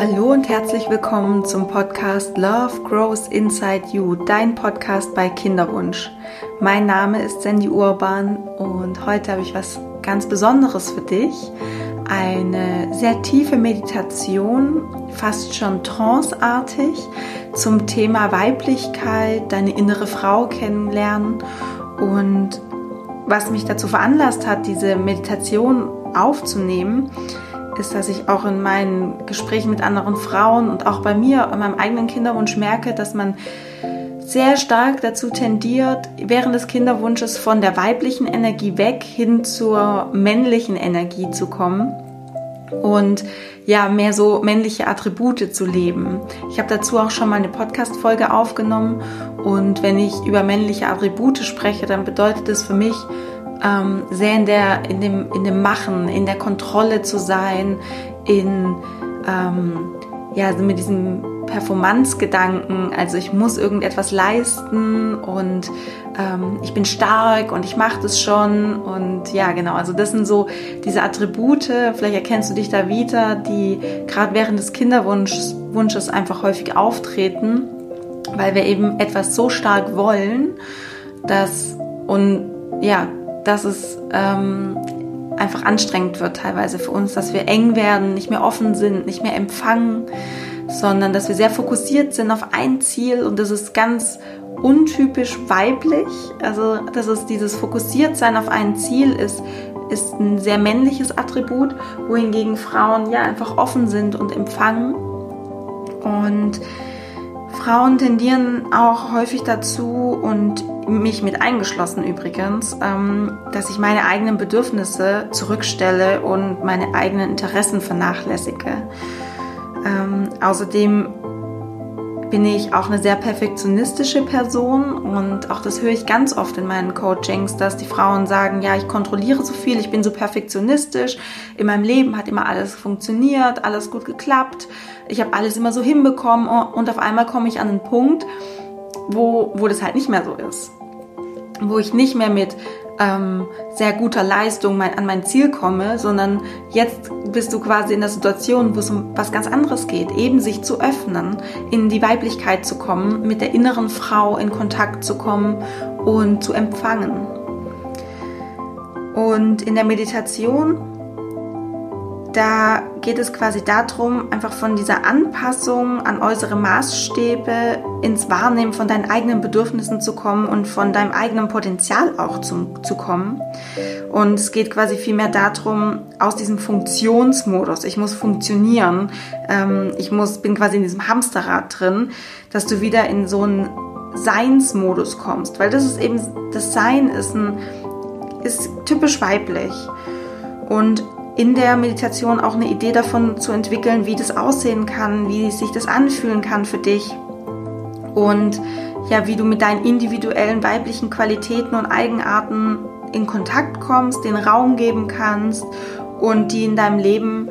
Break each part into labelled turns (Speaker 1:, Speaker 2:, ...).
Speaker 1: Hallo und herzlich willkommen zum Podcast Love Grows Inside You, dein Podcast bei Kinderwunsch. Mein Name ist Sandy Urban und heute habe ich was ganz Besonderes für dich. Eine sehr tiefe Meditation, fast schon tranceartig, zum Thema Weiblichkeit, deine innere Frau kennenlernen und was mich dazu veranlasst hat, diese Meditation aufzunehmen, ist, dass ich auch in meinen Gesprächen mit anderen Frauen und auch bei mir, in meinem eigenen Kinderwunsch merke, dass man sehr stark dazu tendiert, während des Kinderwunsches von der weiblichen Energie weg hin zur männlichen Energie zu kommen und ja, mehr so männliche Attribute zu leben. Ich habe dazu auch schon mal eine Podcast-Folge aufgenommen und wenn ich über männliche Attribute spreche, dann bedeutet es für mich, ähm, sehr in, der, in, dem, in dem Machen, in der Kontrolle zu sein, in ähm, ja, also mit diesem Performance-Gedanken, also ich muss irgendetwas leisten und ähm, ich bin stark und ich mache das schon und ja, genau, also das sind so diese Attribute, vielleicht erkennst du dich da wieder, die gerade während des Kinderwunsches einfach häufig auftreten, weil wir eben etwas so stark wollen, dass und ja, dass es ähm, einfach anstrengend wird teilweise für uns, dass wir eng werden, nicht mehr offen sind, nicht mehr empfangen, sondern dass wir sehr fokussiert sind auf ein Ziel und das ist ganz untypisch weiblich. Also, dass es dieses Fokussiertsein auf ein Ziel ist, ist ein sehr männliches Attribut, wohingegen Frauen ja einfach offen sind und empfangen. Und Frauen tendieren auch häufig dazu und mich mit eingeschlossen übrigens, ähm, dass ich meine eigenen Bedürfnisse zurückstelle und meine eigenen Interessen vernachlässige. Ähm, außerdem bin ich auch eine sehr perfektionistische Person und auch das höre ich ganz oft in meinen Coachings, dass die Frauen sagen, ja, ich kontrolliere so viel, ich bin so perfektionistisch, in meinem Leben hat immer alles funktioniert, alles gut geklappt, ich habe alles immer so hinbekommen und auf einmal komme ich an einen Punkt, wo, wo das halt nicht mehr so ist. Wo ich nicht mehr mit ähm, sehr guter Leistung mein, an mein Ziel komme, sondern jetzt bist du quasi in der Situation, wo es um was ganz anderes geht, eben sich zu öffnen, in die Weiblichkeit zu kommen, mit der inneren Frau in Kontakt zu kommen und zu empfangen. Und in der Meditation da geht es quasi darum, einfach von dieser Anpassung an äußere Maßstäbe ins Wahrnehmen von deinen eigenen Bedürfnissen zu kommen und von deinem eigenen Potenzial auch zu, zu kommen. Und es geht quasi vielmehr darum, aus diesem Funktionsmodus, ich muss funktionieren, ähm, ich muss, bin quasi in diesem Hamsterrad drin, dass du wieder in so einen Seinsmodus kommst. Weil das ist eben, das Sein ist ein, ist typisch weiblich. Und in der Meditation auch eine Idee davon zu entwickeln, wie das aussehen kann, wie sich das anfühlen kann für dich. Und ja, wie du mit deinen individuellen weiblichen Qualitäten und Eigenarten in Kontakt kommst, den Raum geben kannst und die in deinem Leben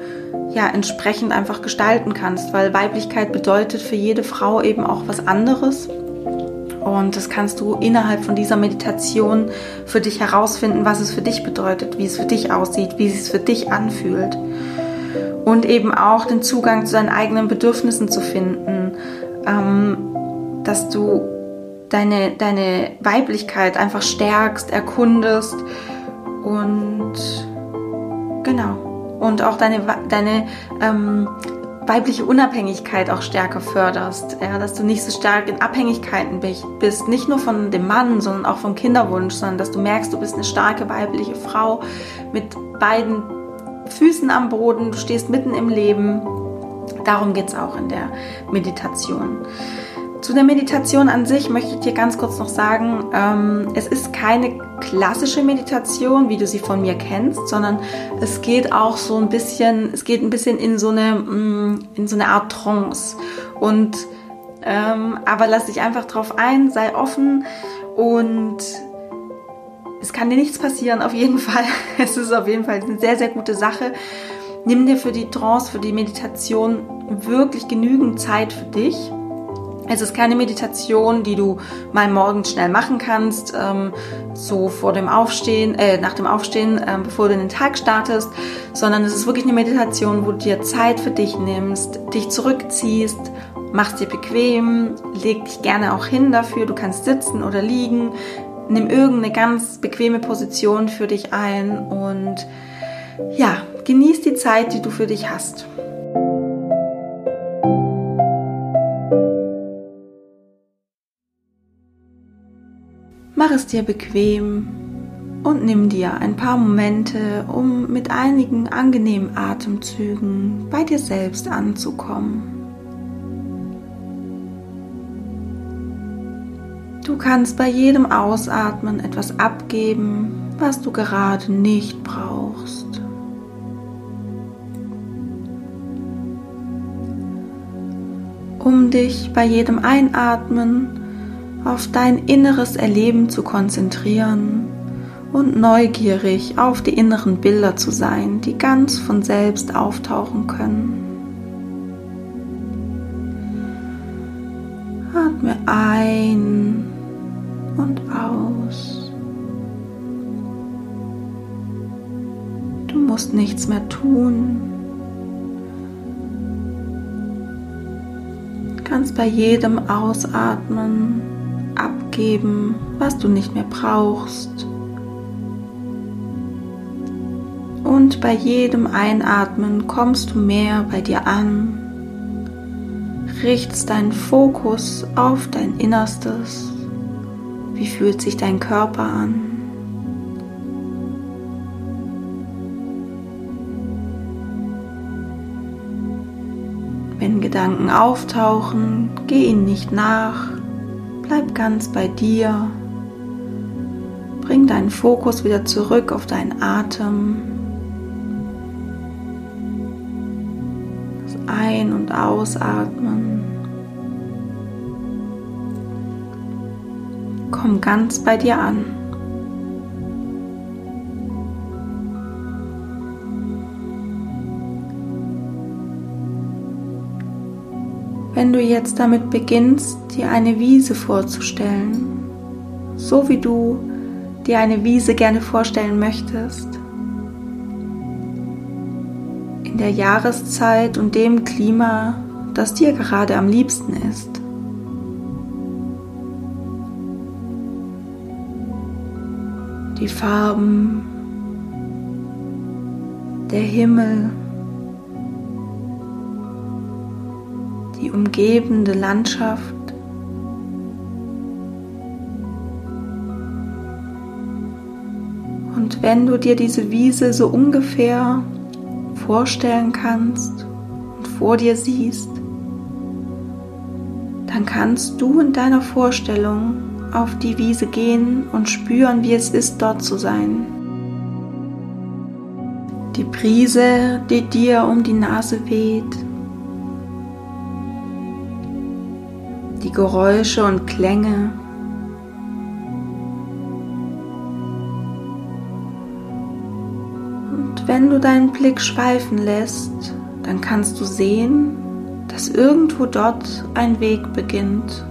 Speaker 1: ja entsprechend einfach gestalten kannst, weil Weiblichkeit bedeutet für jede Frau eben auch was anderes und das kannst du innerhalb von dieser Meditation für dich herausfinden, was es für dich bedeutet, wie es für dich aussieht, wie es für dich anfühlt. Und eben auch den Zugang zu deinen eigenen Bedürfnissen zu finden, ähm, dass du deine, deine Weiblichkeit einfach stärkst, erkundest und genau. Und auch deine, deine ähm, weibliche Unabhängigkeit auch stärker förderst, ja, dass du nicht so stark in Abhängigkeiten bist, nicht nur von dem Mann, sondern auch vom Kinderwunsch, sondern dass du merkst, du bist eine starke weibliche Frau mit beiden Füßen am Boden, du stehst mitten im Leben. Darum geht es auch in der Meditation. Zu der Meditation an sich möchte ich dir ganz kurz noch sagen, ähm, es ist keine klassische Meditation, wie du sie von mir kennst, sondern es geht auch so ein bisschen, es geht ein bisschen in so eine, mm, in so eine Art Trance. Und ähm, aber lass dich einfach drauf ein, sei offen und es kann dir nichts passieren, auf jeden Fall. Es ist auf jeden Fall eine sehr, sehr gute Sache. Nimm dir für die Trance, für die Meditation wirklich genügend Zeit für dich Es ist keine Meditation, die du mal morgens schnell machen kannst, ähm, so vor dem Aufstehen, äh, nach dem Aufstehen, äh, bevor du in den Tag startest, sondern es ist wirklich eine Meditation, wo du dir Zeit für dich nimmst, dich zurückziehst, machst dir bequem, leg dich gerne auch hin dafür, du kannst sitzen oder liegen, nimm irgendeine ganz bequeme Position für dich ein und ja, genieß die Zeit, die du für dich hast. Es dir bequem und nimm dir ein paar Momente, um mit einigen angenehmen Atemzügen bei dir selbst anzukommen. Du kannst bei jedem Ausatmen etwas abgeben, was du gerade nicht brauchst. Um dich bei jedem Einatmen auf dein inneres Erleben zu konzentrieren und neugierig auf die inneren Bilder zu sein, die ganz von selbst auftauchen können. Atme ein und aus. Du musst nichts mehr tun. Kannst bei jedem Ausatmen abgeben, was du nicht mehr brauchst. Und bei jedem Einatmen kommst du mehr bei dir an, richtest deinen Fokus auf dein Innerstes. Wie fühlt sich dein Körper an? Wenn Gedanken auftauchen, geh ihnen nicht nach, Bleib ganz bei dir. Bring deinen Fokus wieder zurück auf deinen Atem. Das Ein- und Ausatmen. Komm ganz bei dir an. Wenn du jetzt damit beginnst, dir eine Wiese vorzustellen, so wie du dir eine Wiese gerne vorstellen möchtest, in der Jahreszeit und dem Klima, das dir gerade am liebsten ist. Die Farben, der Himmel, umgebende Landschaft. Und wenn du dir diese Wiese so ungefähr vorstellen kannst und vor dir siehst, dann kannst du in deiner Vorstellung auf die Wiese gehen und spüren, wie es ist, dort zu sein. Die Brise, die dir um die Nase weht, Geräusche und Klänge. Und wenn du deinen Blick schweifen lässt, dann kannst du sehen, dass irgendwo dort ein Weg beginnt.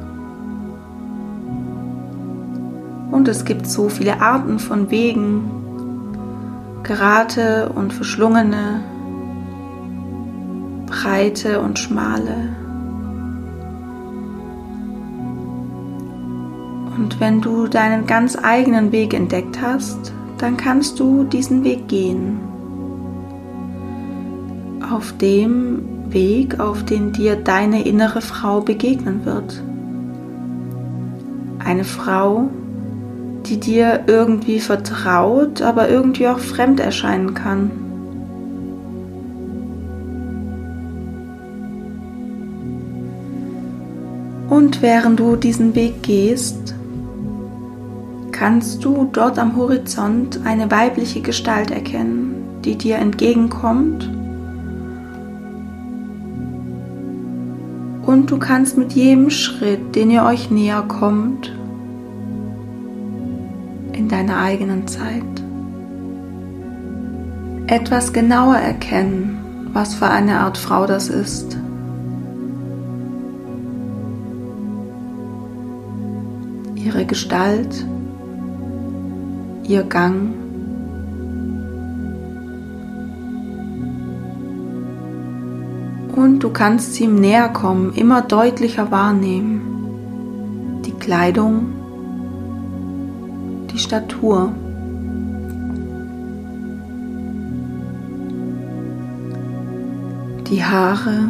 Speaker 1: Und es gibt so viele Arten von Wegen, gerade und verschlungene, breite und schmale. Und wenn du deinen ganz eigenen Weg entdeckt hast, dann kannst du diesen Weg gehen. Auf dem Weg, auf den dir deine innere Frau begegnen wird. Eine Frau, die dir irgendwie vertraut, aber irgendwie auch fremd erscheinen kann. Und während du diesen Weg gehst, kannst du dort am Horizont eine weibliche Gestalt erkennen, die dir entgegenkommt. Und du kannst mit jedem Schritt, den ihr euch näher kommt, in deiner eigenen Zeit, etwas genauer erkennen, was für eine Art Frau das ist. Gestalt, ihr Gang. Und du kannst sie im Näherkommen immer deutlicher wahrnehmen. Die Kleidung, die Statur. Die Haare.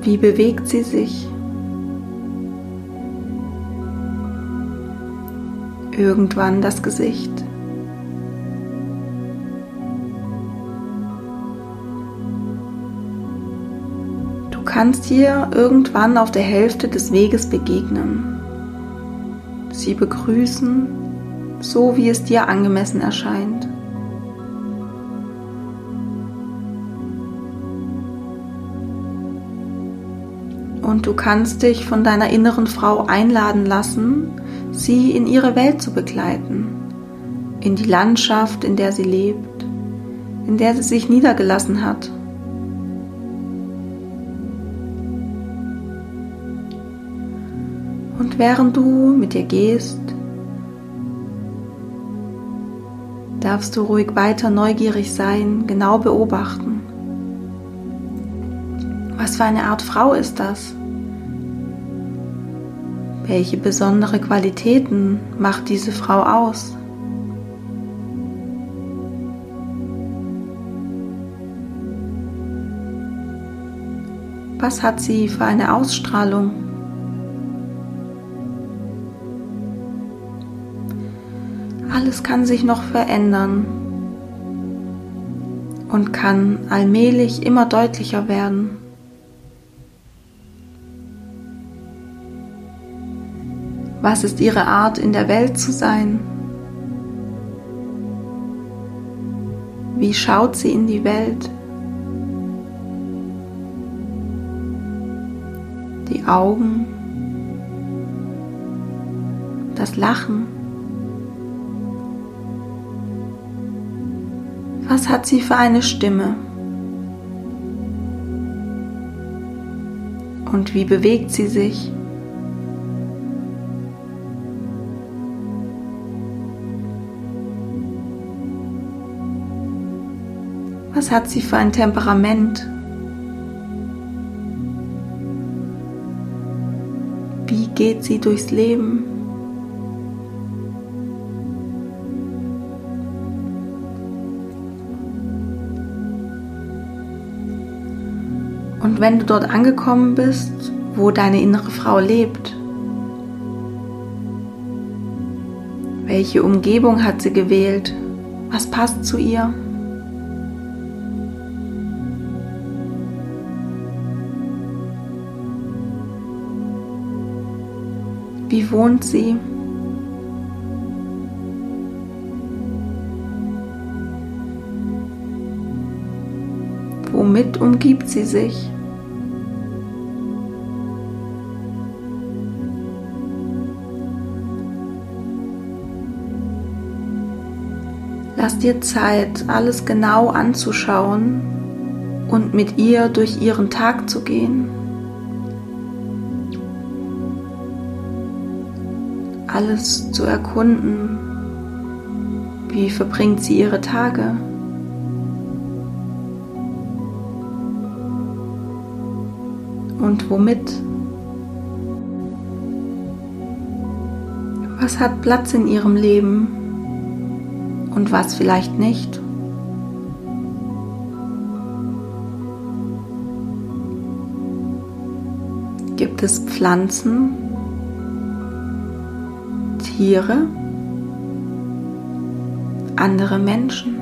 Speaker 1: Wie bewegt sie sich? Irgendwann das Gesicht. Du kannst ihr irgendwann auf der Hälfte des Weges begegnen. Sie begrüßen, so wie es dir angemessen erscheint. Und du kannst dich von deiner inneren Frau einladen lassen, sie in ihre Welt zu begleiten, in die Landschaft, in der sie lebt, in der sie sich niedergelassen hat. Und während du mit ihr gehst, darfst du ruhig weiter neugierig sein, genau beobachten. Was für eine Art Frau ist das? Welche besondere Qualitäten macht diese Frau aus? Was hat sie für eine Ausstrahlung? Alles kann sich noch verändern und kann allmählich immer deutlicher werden. Was ist ihre Art, in der Welt zu sein? Wie schaut sie in die Welt? Die Augen, das Lachen. Was hat sie für eine Stimme? Und wie bewegt sie sich? Was hat sie für ein Temperament? Wie geht sie durchs Leben? Und wenn du dort angekommen bist, wo deine innere Frau lebt, welche Umgebung hat sie gewählt? Was passt zu ihr? Wie wohnt sie? Womit umgibt sie sich? Lass dir Zeit, alles genau anzuschauen und mit ihr durch ihren Tag zu gehen. Alles zu erkunden. Wie verbringt sie ihre Tage? Und womit? Was hat Platz in ihrem Leben und was vielleicht nicht? Gibt es Pflanzen, Tiere, andere Menschen.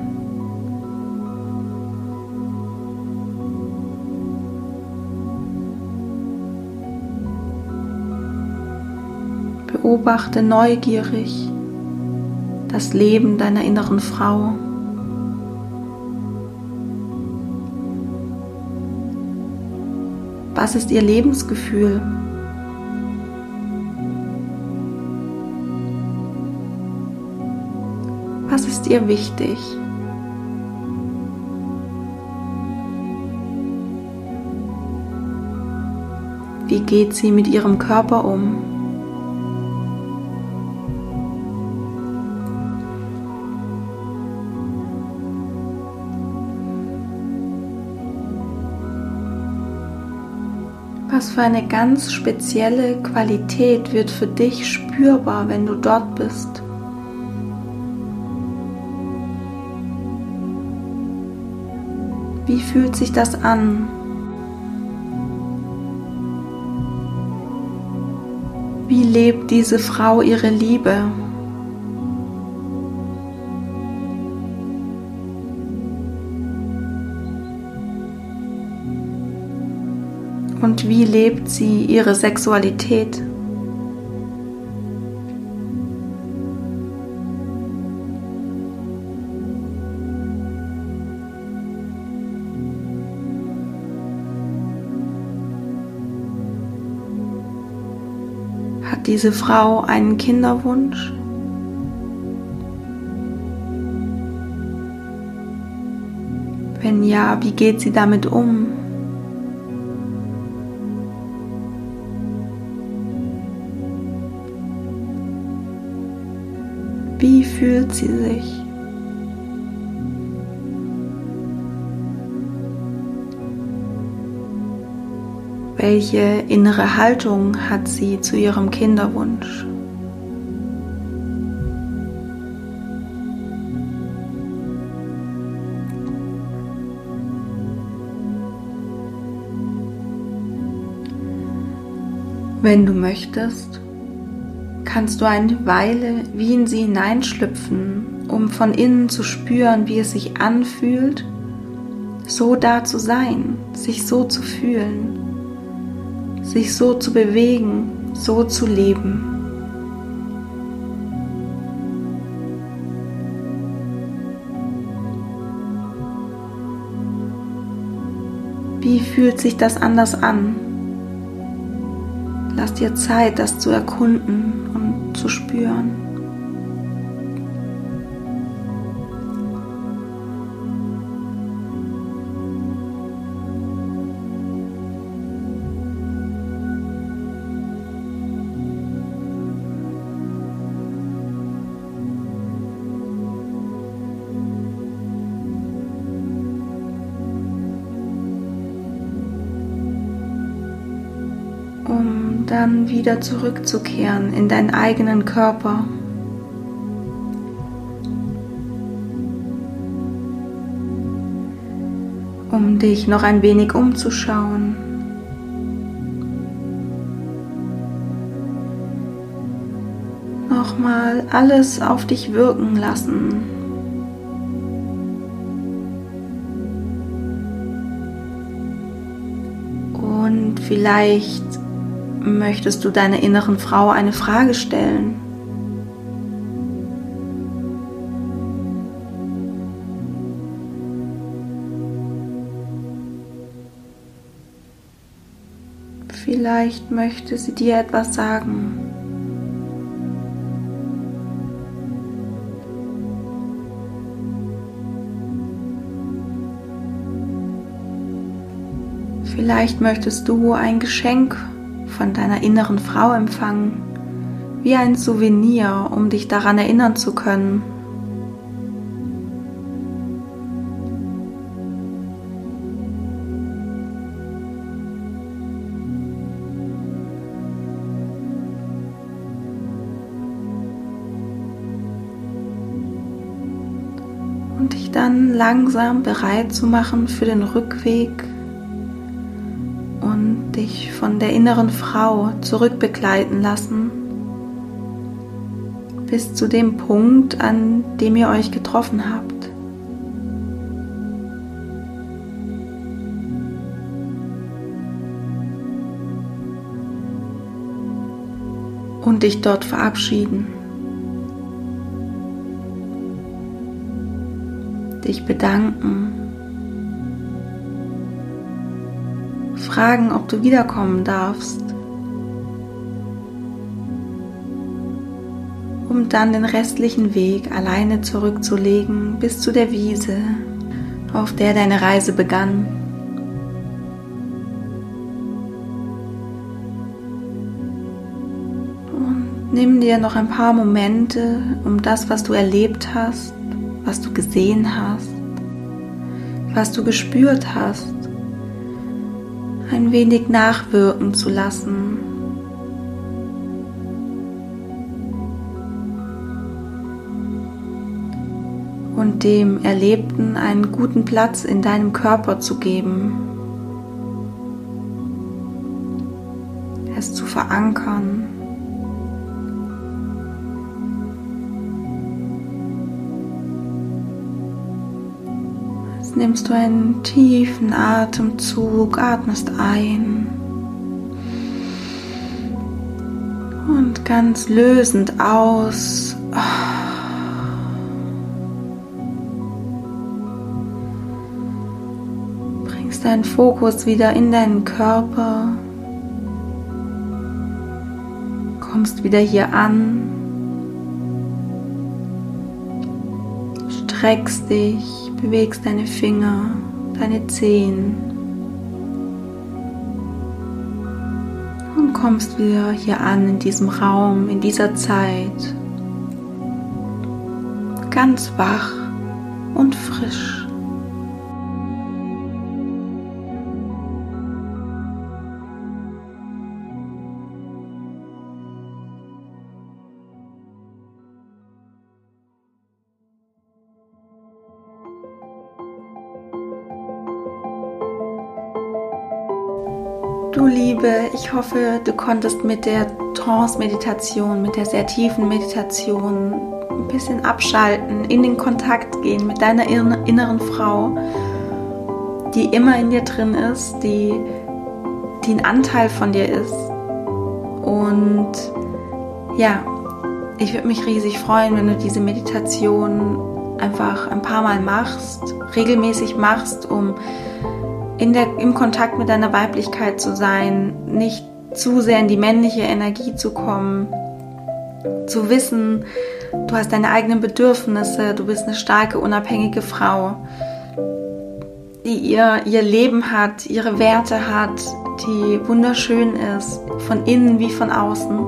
Speaker 1: Beobachte neugierig das Leben deiner inneren Frau. Was ist ihr Lebensgefühl? Was ist dir wichtig? Wie geht sie mit ihrem Körper um? Was für eine ganz spezielle Qualität wird für dich spürbar, wenn du dort bist? Wie fühlt sich das an? Wie lebt diese Frau ihre Liebe? Und wie lebt sie ihre Sexualität? Hat diese Frau einen Kinderwunsch? Wenn ja, wie geht sie damit um? Wie fühlt sie sich? Welche innere Haltung hat sie zu ihrem Kinderwunsch? Wenn du möchtest, kannst du eine Weile wie in sie hineinschlüpfen, um von innen zu spüren, wie es sich anfühlt, so da zu sein, sich so zu fühlen, sich so zu bewegen, so zu leben. Wie fühlt sich das anders an? Lass dir Zeit, das zu erkunden und zu spüren. Wieder zurückzukehren in deinen eigenen Körper. Um dich noch ein wenig umzuschauen. Nochmal alles auf dich wirken lassen. Und vielleicht möchtest du deiner inneren Frau eine Frage stellen. Vielleicht möchte sie dir etwas sagen. Vielleicht möchtest du ein Geschenk von deiner inneren Frau empfangen, wie ein Souvenir, um dich daran erinnern zu können. Und dich dann langsam bereit zu machen für den Rückweg von der inneren Frau zurückbegleiten lassen bis zu dem Punkt, an dem ihr euch getroffen habt. Und dich dort verabschieden. Dich bedanken fragen, ob du wiederkommen darfst, um dann den restlichen Weg alleine zurückzulegen bis zu der Wiese, auf der deine Reise begann. Nimm dir noch ein paar Momente, um das, was du erlebt hast, was du gesehen hast, was du gespürt hast, ein wenig nachwirken zu lassen. Und dem Erlebten einen guten Platz in deinem Körper zu geben. Es zu verankern. Nimmst du einen tiefen Atemzug, atmest ein. Und ganz lösend aus. Bringst deinen Fokus wieder in deinen Körper, kommst wieder hier an, streckst dich bewegst deine Finger, deine Zehen und kommst wieder hier an in diesem Raum, in dieser Zeit, ganz wach und Du Liebe, ich hoffe, du konntest mit der Trance-Meditation, mit der sehr tiefen Meditation ein bisschen abschalten, in den Kontakt gehen mit deiner inneren Frau, die immer in dir drin ist, die, die ein Anteil von dir ist. Und ja, ich würde mich riesig freuen, wenn du diese Meditation einfach ein paar Mal machst, regelmäßig machst, um in der, im Kontakt mit deiner Weiblichkeit zu sein, nicht zu sehr in die männliche Energie zu kommen, zu wissen, du hast deine eigenen Bedürfnisse, du bist eine starke, unabhängige Frau, die ihr, ihr Leben hat, ihre Werte hat, die wunderschön ist, von innen wie von außen.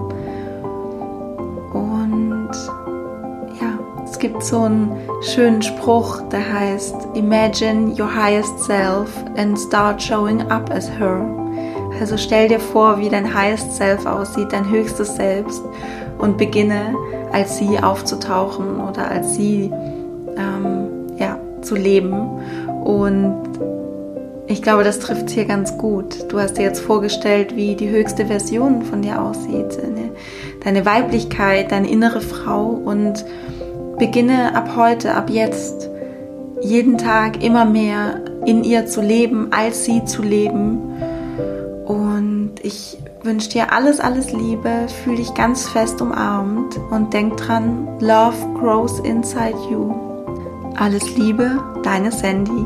Speaker 1: Gibt so einen schönen Spruch, der heißt, Imagine your highest self and start showing up as her. Also stell dir vor, wie dein highest self aussieht, dein höchstes Selbst und beginne als sie aufzutauchen oder als sie ähm, ja, zu leben. Und ich glaube, das trifft hier ganz gut. Du hast dir jetzt vorgestellt, wie die höchste Version von dir aussieht. Deine Weiblichkeit, deine innere Frau und beginne ab heute, ab jetzt, jeden Tag immer mehr in ihr zu leben, als sie zu leben. Und ich wünsche dir alles, alles Liebe, fühle dich ganz fest umarmt und denk dran, Love grows inside you. Alles Liebe, deine Sandy.